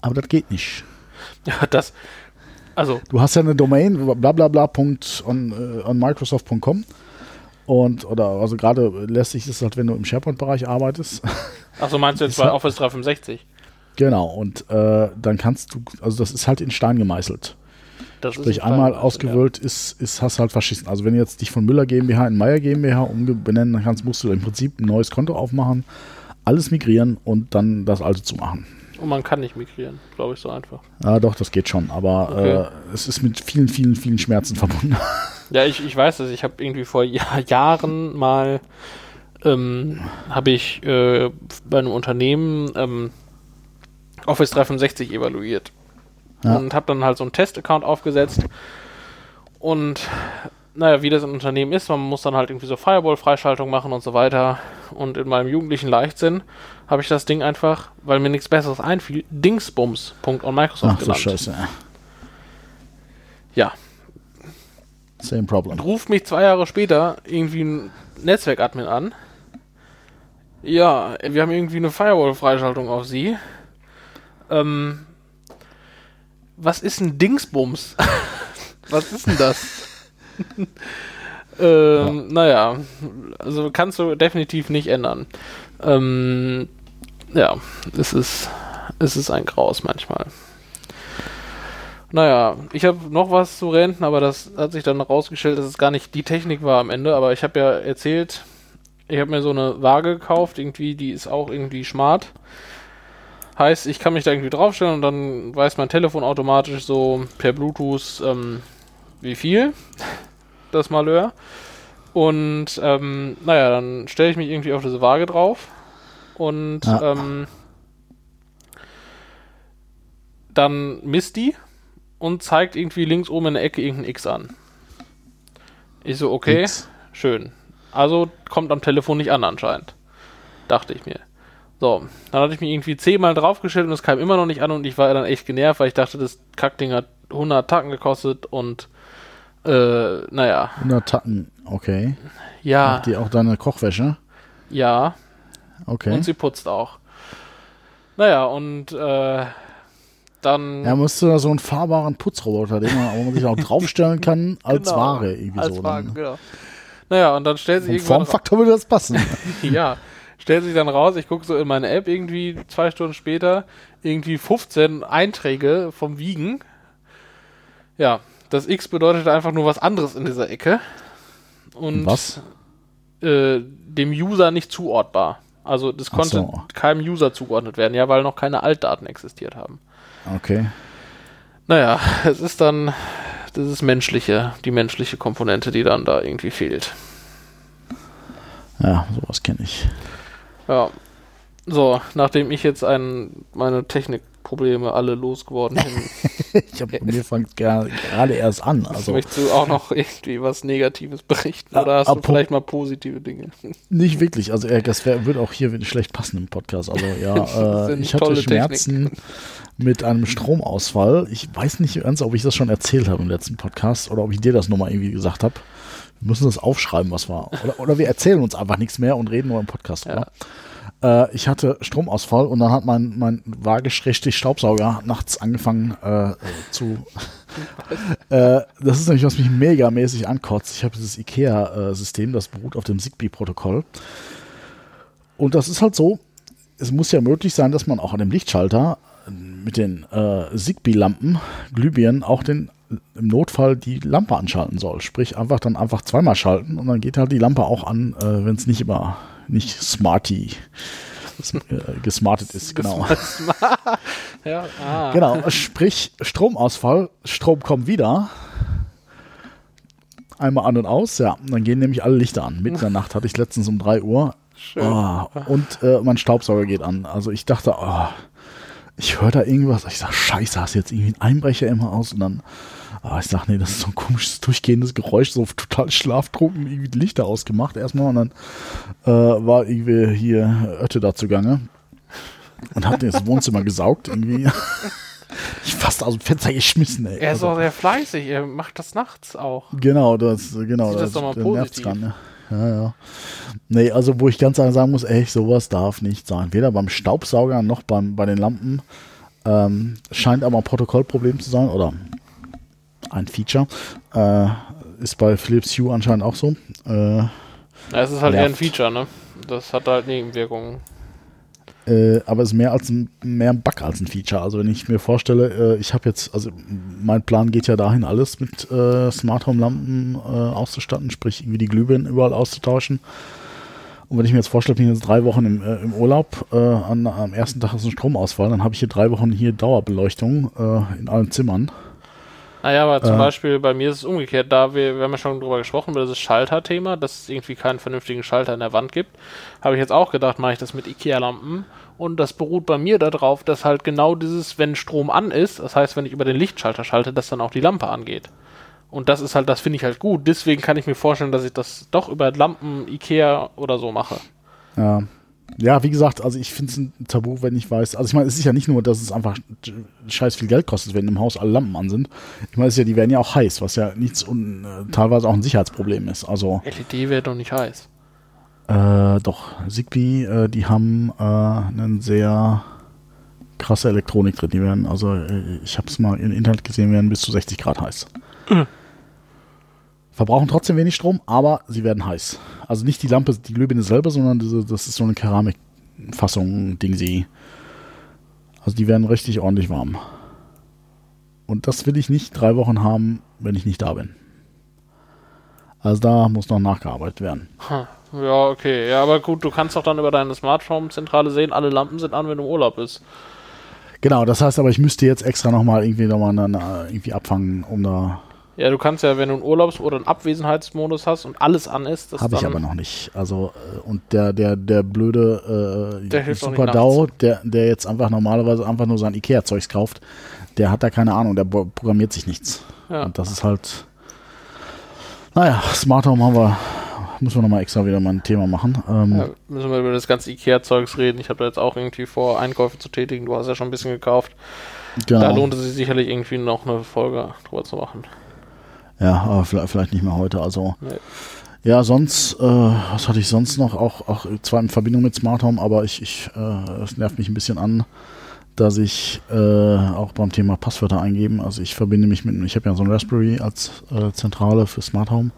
aber das geht nicht. Ja, das, also, Du hast ja eine Domain, blablabla. Punkt on, äh, on Microsoft.com. Und, oder, also gerade lässt sich das halt, wenn du im SharePoint-Bereich arbeitest. achso, meinst du jetzt bei halt- Office 365? genau. Und äh, dann kannst du, also das ist halt in Stein gemeißelt. Das Sprich, ein einmal ausgewählt ist, ist, hast halt verschissen. Also wenn du jetzt dich von Müller GmbH in Meier GmbH umbenennen kannst, musst du im Prinzip ein neues Konto aufmachen, alles migrieren und dann das alte zu machen. Und man kann nicht migrieren, glaube ich, so einfach. Ja, doch, das geht schon. Aber Okay. äh, es ist mit vielen, vielen, vielen Schmerzen verbunden. (laughs) Ja, ich, ich weiß es. Ich habe irgendwie vor Jahr, Jahren mal ähm, habe ich äh, bei einem Unternehmen ähm, Office 365 evaluiert. Ja. Und habe dann halt so einen Test-Account aufgesetzt. Und naja, wie das im Unternehmen ist, man muss dann halt irgendwie so Firewall-Freischaltung machen und so weiter. Und in meinem jugendlichen Leichtsinn habe ich das Ding einfach, weil mir nichts Besseres einfiel, dingsbums.onmicrosoft Ach genannt. scheiße. Ja, Same problem. ruft mich zwei Jahre später irgendwie ein Netzwerkadmin an. Ja, wir haben irgendwie eine Firewall-Freischaltung auf Sie. Ähm, was ist ein Dingsbums? (laughs) was ist denn das? ähm, Naja, also kannst du definitiv nicht ändern. Ähm, ja, es ist, es ist ein Graus manchmal. Naja, ich habe noch was zu renten, aber das hat sich dann herausgestellt, dass es gar nicht die Technik war am Ende. Aber ich habe ja erzählt, ich habe mir so eine Waage gekauft, irgendwie, die ist auch irgendwie smart. Heißt, ich kann mich da irgendwie draufstellen und dann weiß mein Telefon automatisch so per Bluetooth, ähm, wie viel. das Malheur. Und ähm, naja, dann stelle ich mich irgendwie auf diese Waage drauf und Ja. ähm, dann misst die und zeigt irgendwie links oben in der Ecke irgendein X an. Ich so, okay, X. schön. Also kommt am Telefon nicht an anscheinend. Dachte ich mir. So, dann hatte ich mich irgendwie zehnmal draufgestellt und es kam immer noch nicht an und ich war dann echt genervt, weil ich dachte, das Kackding hat 100 Tacken gekostet und äh, naja, 100 Tacken, okay. ja, Macht die auch deine Kochwäsche? ja, Okay. und sie putzt auch. Naja, und äh, dann Ja, musst du da so einen fahrbaren Putzroboter, den man, wo man sich auch draufstellen kann, (laughs) als Genau, Ware irgendwie als so. Ware, Dann. genau. Naja, und dann stellt sich Vom irgendwann Formfaktor würde das passen. (laughs) ja, stellt sich dann raus, ich gucke so in meine App irgendwie zwei Stunden später, irgendwie 15 Einträge vom Wiegen. Ja, das X bedeutet einfach nur was anderes in dieser Ecke. Und Was? Äh, dem User nicht zuordbar. Also das konnte so. keinem User zugeordnet werden, ja, weil noch keine Altdaten existiert haben. Okay. Naja, es ist dann das ist menschliche, die menschliche Komponente, die dann da irgendwie fehlt. Ja, sowas kenne ich. Ja. So, nachdem ich jetzt ein, meine Technikprobleme alle losgeworden (laughs) bin, Ich habe mir fängt ger- gerade erst an. Also möchtest du auch noch irgendwie was Negatives berichten oder hast du vielleicht mal positive Dinge? nicht wirklich. Also äh, das wär, würde auch hier schlecht passen im Podcast. Also ja, (laughs) äh, sind ich hatte Schmerzen mit einem Stromausfall. Ich weiß nicht ganz, ob ich das schon erzählt habe im letzten Podcast oder ob ich dir das nochmal irgendwie gesagt habe. Wir müssen das aufschreiben, was war. Oder, oder wir erzählen uns einfach nichts mehr und reden nur im Podcast Ja. Äh, ich hatte Stromausfall und dann hat mein, mein waageschrecklich Staubsauger nachts angefangen äh, zu. (laughs) äh, das ist nämlich, was mich megamäßig ankotzt. Ich habe dieses IKEA-System, das beruht auf dem Zigbee-Protokoll. Und das ist halt so, es muss ja möglich sein, dass man auch an dem Lichtschalter mit den äh, Zigbee-Lampen, Glühbirnen, auch den im Notfall die Lampe anschalten soll. Sprich, einfach dann einfach zweimal schalten und dann geht halt die Lampe auch an, äh, wenn es nicht immer nicht smarty äh, gesmartet ist. Genau. (laughs) ja, ah. Genau, sprich Stromausfall, Strom kommt wieder. Einmal an und aus, ja. Dann gehen nämlich alle Lichter an. Mitten in der Nacht hatte ich letztens um 3 Uhr. Schön. Ah, und äh, mein Staubsauger geht an. Also ich dachte, ah, ich höre da irgendwas. Ich sag, scheiße, hast du jetzt irgendwie einen Einbrecher immer aus? Und dann, ah, ich sag, nee, das ist so ein komisches, durchgehendes Geräusch, so total schlaftrunken, irgendwie die Lichter ausgemacht erstmal. Und dann äh, war irgendwie hier Ötte da zugange. Und hat das Wohnzimmer gesaugt irgendwie. (laughs) Ich fast aus dem Fenster geschmissen, ey. Er ist Also- auch sehr fleißig, er macht das nachts auch. Genau, das, genau, Sieh das das, positiv. dran, ne? Ja, ja. Nee, also wo ich ganz ehrlich sagen muss, ey, sowas darf nicht sein. Weder beim Staubsauger noch beim, bei den Lampen. Ähm, scheint aber ein Protokollproblem zu sein oder ein Feature. Äh, ist bei Philips Hue anscheinend auch so. Äh, Ja, es ist halt eher ein Nervt. Feature, ne? Das hat halt Nebenwirkungen. Äh, aber es ist mehr als ein, mehr ein Bug als ein Feature. Also wenn ich mir vorstelle, äh, ich habe jetzt, also mein Plan geht ja dahin, alles mit äh, Smart Home Lampen äh, auszustatten, sprich irgendwie die Glühbirnen überall auszutauschen. Und wenn ich mir jetzt vorstelle, ich bin jetzt drei Wochen im, äh, im Urlaub, äh, an, am ersten Tag ist ein Stromausfall, dann habe ich hier drei Wochen hier Dauerbeleuchtung äh, in allen Zimmern. Naja, aber zum Äh. Beispiel bei mir ist es umgekehrt. Da wir, wir haben ja schon drüber gesprochen, über dieses Schalter-Thema, dass es irgendwie keinen vernünftigen Schalter in der Wand gibt. Habe ich jetzt auch gedacht, mache ich das mit IKEA-Lampen. Und das beruht bei mir darauf, dass halt genau dieses, wenn Strom an ist, das heißt, wenn ich über den Lichtschalter schalte, dass dann auch die Lampe angeht. Und das ist halt, das finde ich halt gut. Deswegen kann ich mir vorstellen, dass ich das doch über Lampen, IKEA oder so mache. Ja. Ja, wie gesagt, also ich finde es ein Tabu, wenn ich weiß. Also ich meine, es ist ja nicht nur, dass es einfach scheiß viel Geld kostet, wenn im Haus alle Lampen an sind. Ich meine, ja, die werden ja auch heiß, was ja nichts und äh, teilweise auch ein Sicherheitsproblem ist. Also LED wird doch nicht heiß. äh, doch, Zigbee, äh, die haben äh, einen sehr krasse Elektronik drin. Die werden, also äh, ich habe es mal im Internet gesehen, werden bis zu 60 Grad heiß. Verbrauchen trotzdem wenig Strom, aber sie werden heiß. Also nicht die Lampe, die Glühbirne selber, sondern diese, das ist so eine Keramikfassung, Ding sie. Also die werden richtig ordentlich warm. Und das will ich nicht drei Wochen haben, wenn ich nicht da bin. Also da muss noch nachgearbeitet werden. Hm. Ja, okay. Ja, aber gut, du kannst doch dann über deine Smartphone-Zentrale sehen, alle Lampen sind an, wenn du im Urlaub bist. Genau, das heißt aber, ich müsste jetzt extra nochmal irgendwie nochmal eine, irgendwie abfangen, um da. Ja, du kannst ja, wenn du einen Urlaubs- oder einen Abwesenheitsmodus hast und alles an ist, das Habe ich aber noch nicht. Also, äh, und der, der, der blöde äh, der Super DAO, der, der jetzt einfach normalerweise einfach nur sein Ikea-Zeugs kauft, der hat da keine Ahnung, der programmiert sich nichts. Ja. Und das ist halt. Naja, Smart Home haben wir müssen wir nochmal extra wieder mal ein Thema machen. Ähm, ja, müssen wir über das ganze Ikea-Zeugs reden. Ich habe da jetzt auch irgendwie vor, Einkäufe zu tätigen. Du hast ja schon ein bisschen gekauft. Genau. Da lohnt es sich sicherlich irgendwie noch eine Folge drüber zu machen. Ja, aber vielleicht nicht mehr heute. Also nee. ja, sonst, äh, was hatte ich sonst noch? Auch, auch zwar in Verbindung mit Smart Home, aber ich, ich äh, es nervt mich ein bisschen an, dass ich äh, auch beim Thema Passwörter eingeben. Also ich verbinde mich mit, ich habe ja so ein Raspberry als äh, Zentrale für Smart Home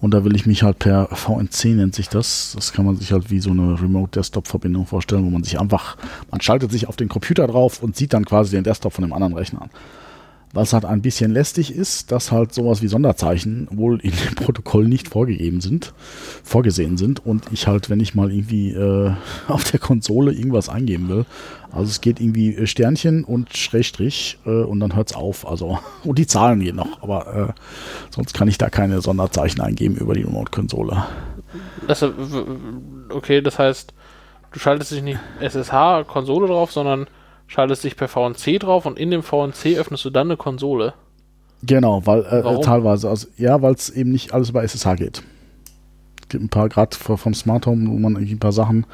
und da will ich mich halt per VNC nennt sich das. Das kann man sich halt wie so eine Remote Desktop Verbindung vorstellen, wo man sich einfach, man schaltet sich auf den Computer drauf und sieht dann quasi den Desktop von dem anderen Rechner an. Was halt ein bisschen lästig ist, dass halt sowas wie Sonderzeichen wohl in dem (laughs) Protokoll nicht vorgegeben sind, vorgesehen sind und ich halt, wenn ich mal irgendwie äh, (laughs) auf der Konsole irgendwas eingeben will, also es geht irgendwie äh, Sternchen und Schrägstrich äh, und dann hört es auf. Also, (laughs) und die Zahlen gehen noch, aber äh, sonst kann ich da keine Sonderzeichen eingeben über die Remote-Konsole. Das, okay, das heißt, du schaltest dich nicht SSH-Konsole drauf, sondern schaltest dich per VNC drauf und in dem VNC öffnest du dann eine Konsole. Genau, weil äh, teilweise, also ja, weil es eben nicht alles über SSH geht. Es gibt ein paar, gerade vom Smart Home, wo man irgendwie ein paar Sachen,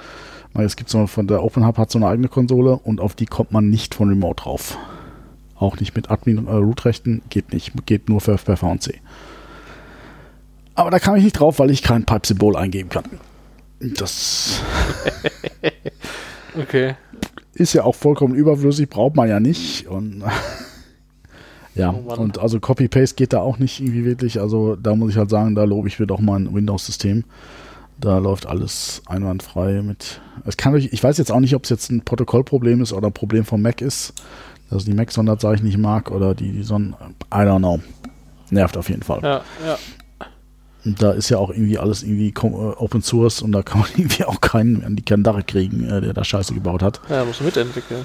es gibt so von der Open Hub hat so eine eigene Konsole und auf die kommt man nicht von Remote drauf. Auch nicht mit Admin und äh, Root-Rechten, geht nicht, geht nur für, per VNC. Aber da kam ich nicht drauf, weil ich kein Pipe-Symbol eingeben kann. Das. (laughs) okay ist ja auch vollkommen überflüssig, braucht man ja nicht. Und (laughs) ja, oh und also Copy-Paste geht da auch nicht irgendwie wirklich. Also da muss ich halt sagen, da lobe ich mir doch mal ein Windows-System. Da läuft alles einwandfrei mit. Es kann ich, ich weiß jetzt auch nicht, ob es jetzt ein Protokollproblem ist oder ein Problem vom Mac ist, dass die Mac-Sonderzeichen nicht mag oder die, die Son I don't know. Nervt auf jeden Fall. Ja, ja. Da ist ja auch irgendwie alles irgendwie äh, Open Source und da kann man (laughs) irgendwie auch keinen an die Kandare kriegen, äh, der da Scheiße gebaut hat. Ja, muss mitentwickeln.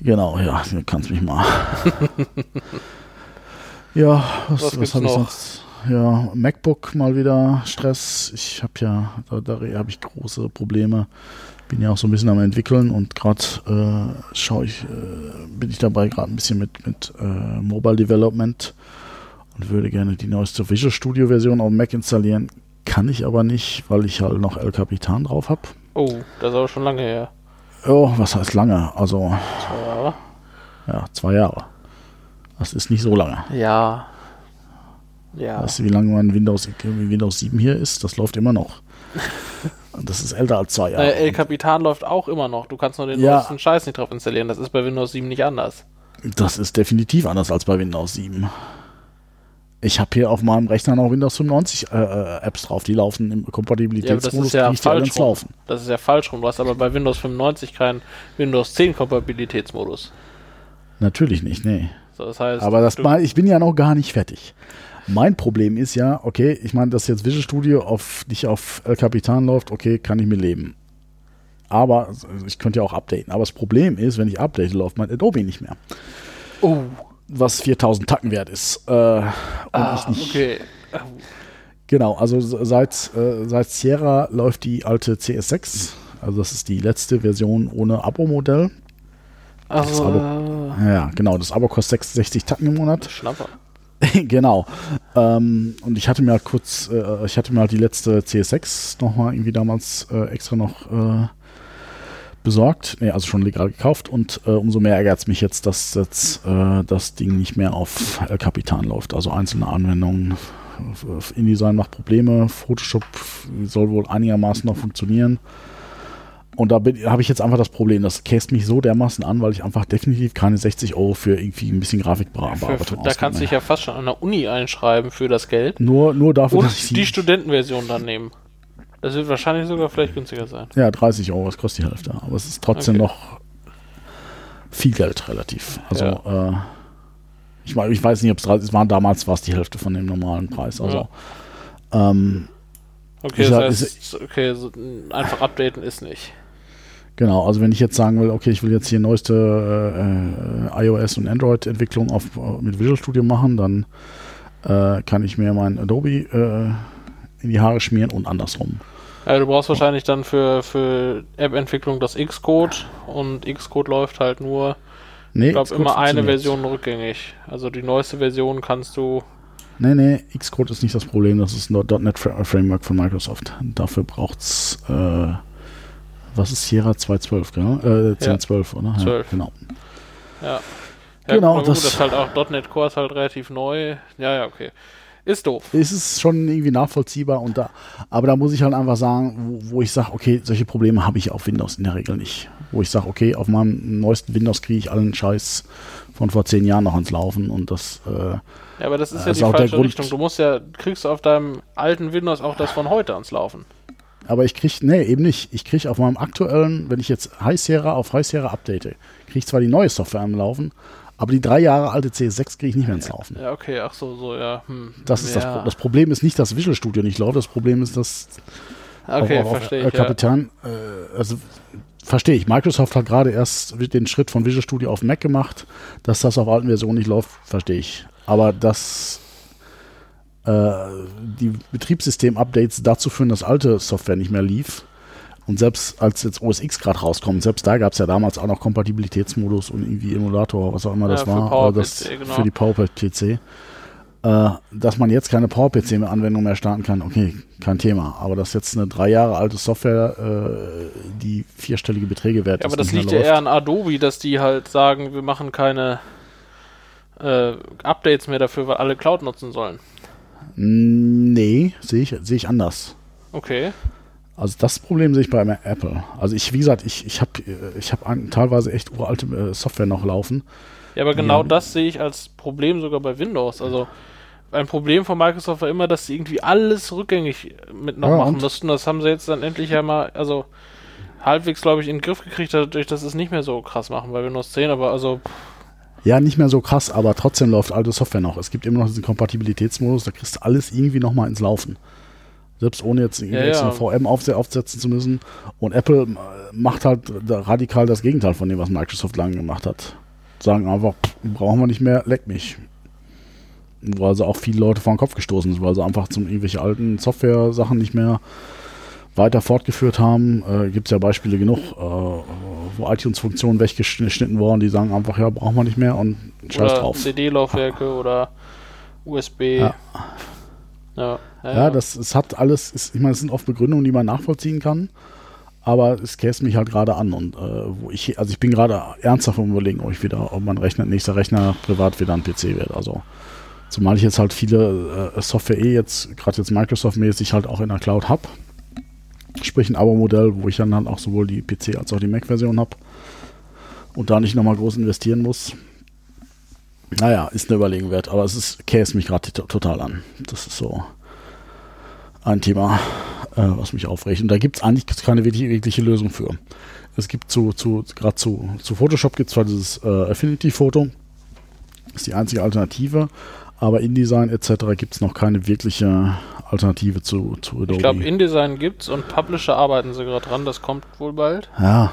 Genau, ja, du kannst mich mal. (laughs) ja, was, was, was habe ich sonst? Ja, MacBook mal wieder Stress. Ich habe ja, da, da habe ich große Probleme. Bin ja auch so ein bisschen am entwickeln und gerade äh, schaue ich, äh, bin ich dabei gerade ein bisschen mit, mit äh, Mobile Development und würde gerne die neueste Visual Studio Version auf Mac installieren. Kann ich aber nicht, weil ich halt noch El Capitan drauf habe. Oh, das ist aber schon lange her. Oh, was heißt lange? Also. Zwei Jahre? Ja, zwei Jahre. Das ist nicht so lange. Ja. Ja. Weißt du, wie lange mein Windows, Windows 7 hier ist? Das läuft immer noch. das ist älter als zwei Jahre. Naja, El Capitan läuft auch immer noch. Du kannst nur den ja. neuesten Scheiß nicht drauf installieren. Das ist bei Windows 7 nicht anders. Das ist definitiv anders als bei Windows 7. Ich habe hier auf meinem Rechner noch Windows 95 äh, äh, Apps drauf, die laufen im Kompatibilitätsmodus, ja, das ist ja falsch laufen. Das ist ja falsch rum. Du hast aber bei Windows 95 keinen Windows 10 Kompatibilitätsmodus. Natürlich nicht, nee. So, das heißt, aber das mal, ich bin ja noch gar nicht fertig. Mein Problem ist ja, okay, ich meine, dass jetzt Visual Studio auf, nicht auf El Capitan läuft, okay, kann ich mir leben. Aber also ich könnte ja auch updaten. Aber das Problem ist, wenn ich update, läuft mein Adobe nicht mehr. Oh was 4000 Tacken wert ist. Äh, ah. Okay. Genau, also seit, äh, seit Sierra läuft die alte CS6. Also das ist die letzte Version ohne Abo-Modell. Also, Abo, ja, genau. Das Abo kostet 66 Tacken im Monat. Schnapper. (laughs) genau. Ähm, und ich hatte mir halt kurz, äh, ich hatte mir halt die letzte CS6 nochmal irgendwie damals äh, extra noch äh, besorgt, nee, also schon legal gekauft und äh, umso mehr ärgert es mich jetzt, dass jetzt äh, das Ding nicht mehr auf El Capitan läuft. Also einzelne Anwendungen. InDesign macht Probleme, Photoshop soll wohl einigermaßen noch funktionieren. Und da habe ich jetzt einfach das Problem, das käst mich so dermaßen an, weil ich einfach definitiv keine 60 Euro für irgendwie ein bisschen Grafikbearbeitung Da kannst du dich ja fast schon an der Uni einschreiben für das Geld. Nur, nur dafür, Und dass ich die Studentenversion dann nehmen. Das wird wahrscheinlich sogar vielleicht günstiger sein. Ja, 30 Euro, das kostet die Hälfte. Aber es ist trotzdem okay. noch viel Geld relativ. Also, ja. äh, ich, ich, weiß nicht, ob es 30 es waren damals war es die Hälfte von dem normalen Preis. Also, ja. ähm, okay, das heißt, ist, okay, so einfach updaten ist nicht. Genau, also wenn ich jetzt sagen will, okay, ich will jetzt hier neueste äh, äh iOS und Android-Entwicklung mit Visual Studio machen, dann äh, kann ich mir mein Adobe äh, in die Haare schmieren und andersrum. Ja, du brauchst wahrscheinlich dann für, für App-Entwicklung das Xcode und Xcode läuft halt nur, Nee, ich glaube, immer eine. Version rückgängig. Also die neueste Version kannst du. Nee, nee, Xcode ist nicht das Problem, das ist ein .NET Fra- Framework von Microsoft. Dafür braucht's, äh, was ist Sierra 2.12, gell? Äh, 10.12, oder? 12. genau. Ja. ja Genau, na gut, das- das ist halt auch .NET Core ist halt relativ neu. Ja, ja, okay. Ist doof. Es ist schon irgendwie nachvollziehbar und da, aber da muss ich halt einfach sagen, wo, wo ich sage, okay, solche Probleme habe ich auf Windows in der Regel nicht. Wo ich sage, okay, auf meinem neuesten Windows kriege ich allen Scheiß von vor zehn Jahren noch ans Laufen und das, äh, Ja, aber das ist ja ist die falsche Grund- Richtung. Du musst ja, kriegst du auf deinem alten Windows auch das von heute ans Laufen. aber ich kriege, nee, eben nicht. Ich kriege auf meinem aktuellen, wenn ich jetzt High Sierra auf High Sierra update, kriege ich zwar die neue Software am Laufen, aber die drei Jahre alte CS6 kriege ich nicht mehr ins Laufen. Ja, okay, ach so, so, ja. Hm. Das ist das, ja. Pro das Problem ist nicht, dass Visual Studio nicht läuft, das Problem ist, dass Okay, auf, auf, verstehe äh, ich. Ja. Kapitan, äh, also verstehe ich. Microsoft hat gerade erst den Schritt von Visual Studio auf Mac gemacht, dass das auf alten Versionen nicht läuft, verstehe ich. Aber dass äh, die Betriebssystem-Updates dazu führen, dass alte Software nicht mehr lief. Und selbst als jetzt OS X gerade rauskommt, selbst da gab es ja damals auch noch Kompatibilitätsmodus und irgendwie Emulator, was auch immer Ja, das war. Aber das genau. Für die PowerPC. Äh, dass man jetzt keine PowerPC-Anwendung mehr starten kann, okay, kein Thema. Aber dass jetzt eine drei Jahre alte Software, äh, die vierstellige Beträge wert Ja, aber ist, das nicht mehr liegt ja eher an Adobe, dass die halt sagen, wir machen keine äh, Updates mehr dafür, weil alle Cloud nutzen sollen. Nee, sehe ich, sehe ich anders. Okay. Also das Problem sehe ich bei Apple. Also ich, wie gesagt, ich, ich habe ich hab teilweise echt uralte äh, Software noch laufen. Ja, aber genau Ja. das sehe ich als Problem sogar bei Windows. Also ein Problem von Microsoft war immer, dass sie irgendwie alles rückgängig mit noch Ja, machen und? mussten. Das haben sie jetzt dann endlich ja mal, also halbwegs, glaube ich, in den Griff gekriegt, dadurch, dass sie es nicht mehr so krass machen bei Windows 10, aber also Ja, nicht mehr so krass, aber trotzdem läuft alte Software noch. Es gibt immer noch diesen Kompatibilitätsmodus, da kriegst du alles irgendwie nochmal ins Laufen. Selbst ohne jetzt Ja, extra ja. VM aufse aufsetzen zu müssen. Und Apple äh, macht halt radikal das Gegenteil von dem, was Microsoft lange gemacht hat. Sagen einfach, brauchen wir nicht mehr, leck mich. Weil sie auch viele Leute vor den Kopf gestoßen sind, weil sie einfach zum irgendwelche alten Software-Sachen nicht mehr weiter fortgeführt haben. Äh, Gibt es ja Beispiele genug, äh, wo iTunes-Funktionen weggeschnitten wurden, die sagen einfach, ja, brauchen wir nicht mehr und scheiß oder drauf. CD-Laufwerke oder USB. Ja. Ja, ja, Ja, das es hat alles, ist, ich meine, es sind oft Begründungen, die man nachvollziehen kann, aber es käst mich halt gerade an und äh, wo ich, also ich bin gerade ernsthaft am überlegen, ob ich wieder, ob mein Rechner, nächster Rechner privat wieder ein PC wird. Also zumal ich jetzt halt viele äh, Software eh jetzt, gerade jetzt Microsoft-mäßig halt auch in der Cloud habe. Sprich ein Abo-Modell, wo ich dann halt auch sowohl die PC als auch die Mac-Version habe und da nicht nochmal groß investieren muss. Naja, ist eine Überlegung wert, aber es ist, käst mich gerade to- total an. Das ist so ein Thema, äh, was mich aufregt. Und da gibt es eigentlich keine wirklich, wirkliche Lösung für. Es gibt zu, zu gerade zu, zu Photoshop gibt es zwar dieses äh, Affinity-Foto, ist die einzige Alternative, aber InDesign etc. gibt es noch keine wirkliche Alternative zu, zu Adobe. Ich glaube, InDesign gibt's und Publisher arbeiten sie gerade dran, das kommt wohl bald. Ja.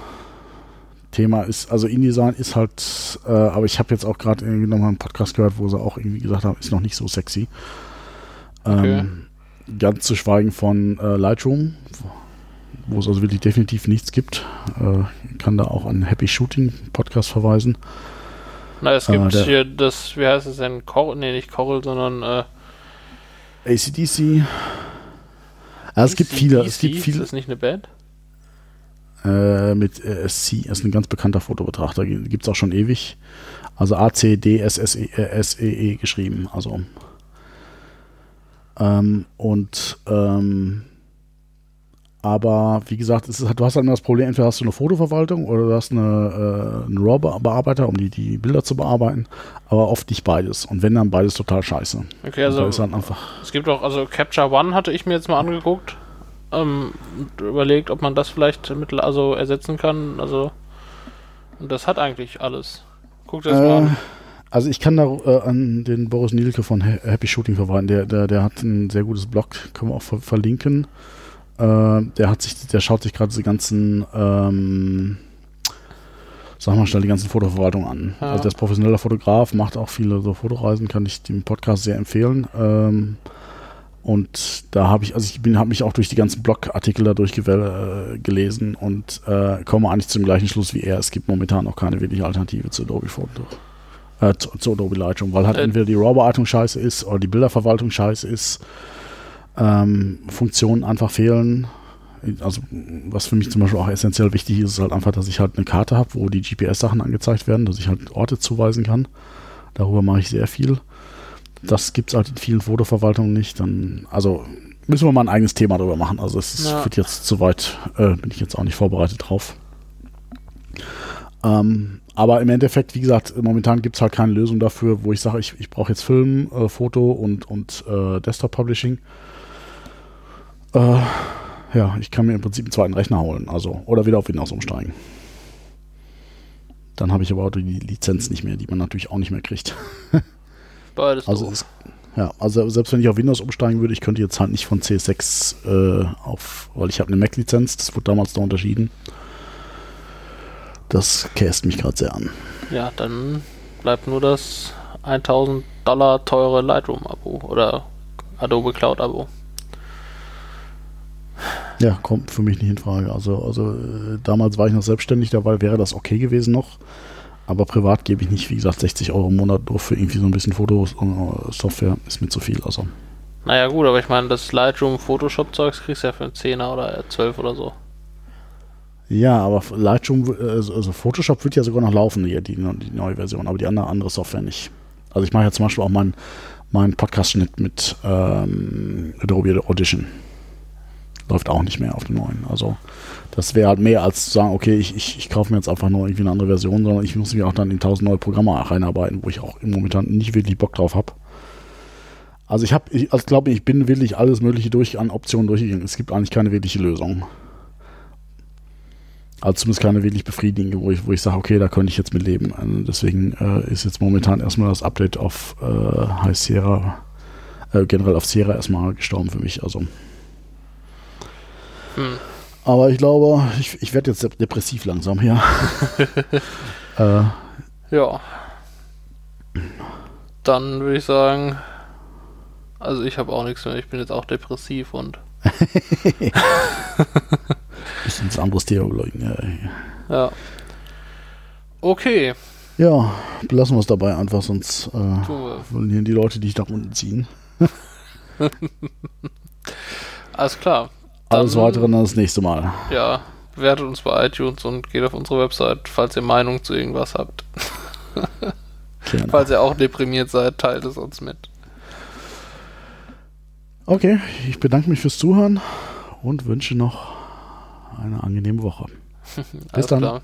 Thema ist, also InDesign ist halt, äh, aber ich habe jetzt auch gerade irgendwie nochmal einen Podcast gehört, wo sie auch irgendwie gesagt haben, ist noch nicht so sexy. Okay. Ähm, ganz zu schweigen von äh, Lightroom, wo es also wirklich definitiv nichts gibt. Äh, kann da auch an Happy Shooting Podcast verweisen. Na, es Ah, gibt der- hier das, wie heißt es denn? Coral, nee, nicht Coral, sondern äh, ACDC. Ja, es gibt viele, es gibt Ist viele das nicht eine Band? äh, mit äh, SC, ist ein ganz bekannter Fotobetrachter, gibt es auch schon ewig. Also A-C-D-S-S-E-E geschrieben, also ähm, und ähm, aber wie gesagt, es ist, du hast halt immer das Problem, entweder hast du eine Fotoverwaltung oder du hast eine, äh, einen RAW-Bearbeiter, um die, die Bilder zu bearbeiten, aber oft nicht beides. Und wenn, dann beides total scheiße. Okay, Also halt es gibt auch, also Capture One hatte ich mir jetzt mal angeguckt ähm, und überlegt, ob man das vielleicht mit, also ersetzen kann. Also und das hat eigentlich alles. Guck das mal Äh, an. Also ich kann da äh, an den Boris Nielke von Ha- Happy Shooting verweisen. Der, der, der hat ein sehr gutes Blog, können wir auch ver verlinken. Äh, der hat sich, der schaut sich gerade diese ganzen ähm, sag mal schnell die ganzen Fotoverwaltung an. Ja. Also der ist professioneller Fotograf, macht auch viele so Fotoreisen, kann ich dem Podcast sehr empfehlen. Ähm, und da habe ich, also ich bin, habe mich auch durch die ganzen Blogartikel da durchgelesen und äh, komme eigentlich zum gleichen Schluss wie er. Es gibt momentan noch keine wirkliche Alternative zu Adobe Photo. Äh, zu, zu Adobe Lightroom, weil halt Äh. entweder die RAW-Bearbeitung scheiße ist oder die Bilderverwaltung scheiße ist. Ähm, Funktionen einfach fehlen. Also, was für mich zum Beispiel auch essentiell wichtig ist, ist halt einfach, dass ich halt eine Karte habe, wo die GPS-Sachen angezeigt werden, dass ich halt Orte zuweisen kann. Darüber mache ich sehr viel. Das gibt es halt in vielen Fotoverwaltungen nicht. Dann, also müssen wir mal ein eigenes Thema darüber machen. Also es Ja. wird jetzt zu weit, äh, bin ich jetzt auch nicht vorbereitet drauf. Ähm, aber im Endeffekt, wie gesagt, momentan gibt es halt keine Lösung dafür, wo ich sage, ich, ich brauche jetzt Film, äh, Foto und, und äh, Desktop-Publishing. Äh, ja, ich kann mir im Prinzip einen zweiten Rechner holen, also oder wieder auf Windows umsteigen. Dann habe ich aber auch die Lizenz nicht mehr, die man natürlich auch nicht mehr kriegt. (laughs) Beides Also es, ja, also selbst wenn ich auf Windows umsteigen würde, ich könnte jetzt halt nicht von CS6 äh, auf, weil ich habe eine Mac-Lizenz, das wurde damals da unterschieden. Das käst mich gerade sehr an. Ja, dann bleibt nur das 1000 Dollar teure Lightroom-Abo oder Adobe Cloud-Abo. Ja, kommt für mich nicht in Frage. Also, also äh, damals war ich noch selbstständig, dabei wäre das okay gewesen noch. Aber privat gebe ich nicht, wie gesagt, 60 Euro im Monat nur für irgendwie so ein bisschen Fotos und äh, Software. Ist mir zu viel. Also, Naja gut, aber ich meine, das Lightroom Photoshop-Zeugs kriegst du ja für einen 10er oder 12 oder so. Ja, aber Lightroom, äh, also Photoshop wird ja sogar noch laufen, die, die, die neue Version, aber die andere, andere Software nicht. Also ich mache ja zum Beispiel auch meinen mein Podcast-Schnitt mit ähm, Adobe Audition. Läuft auch nicht mehr auf dem neuen. Also das wäre halt mehr als zu sagen, okay, ich, ich, ich kaufe mir jetzt einfach nur irgendwie eine andere Version, sondern ich muss mich auch dann in tausend neue Programme reinarbeiten, wo ich auch im Momentan nicht wirklich Bock drauf habe. Also ich habe, ich also glaube ich, bin wirklich alles mögliche durch an Optionen durchgegangen. Es gibt eigentlich keine wirkliche Lösung. Also zumindest keine wirklich befriedigende, wo ich, wo ich sage, okay, da könnte ich jetzt mit leben. Also deswegen äh, ist jetzt momentan erstmal das Update auf äh, High Sierra, äh, generell auf Sierra erstmal gestorben für mich. Also. Hm. Aber ich glaube, ich, ich werde jetzt dep- depressiv langsam, ja. (laughs) äh, Ja. Dann würde ich sagen, also ich habe auch nichts mehr. Ich bin jetzt auch depressiv und (laughs) ist ein anderes Thema, glaube ich. Ja, ja. Okay, ja, belassen wir es dabei einfach, sonst äh, wollen hier die Leute dich nach unten ziehen. (laughs) Alles klar. Alles Dann- weitere dann das nächste Mal. Ja, bewertet uns bei iTunes und geht auf unsere Website, falls ihr Meinung zu irgendwas habt. (laughs) Falls ihr auch deprimiert seid, teilt es uns mit. Okay, ich bedanke mich fürs Zuhören und wünsche noch eine angenehme Woche. (laughs) Alles dann. klar.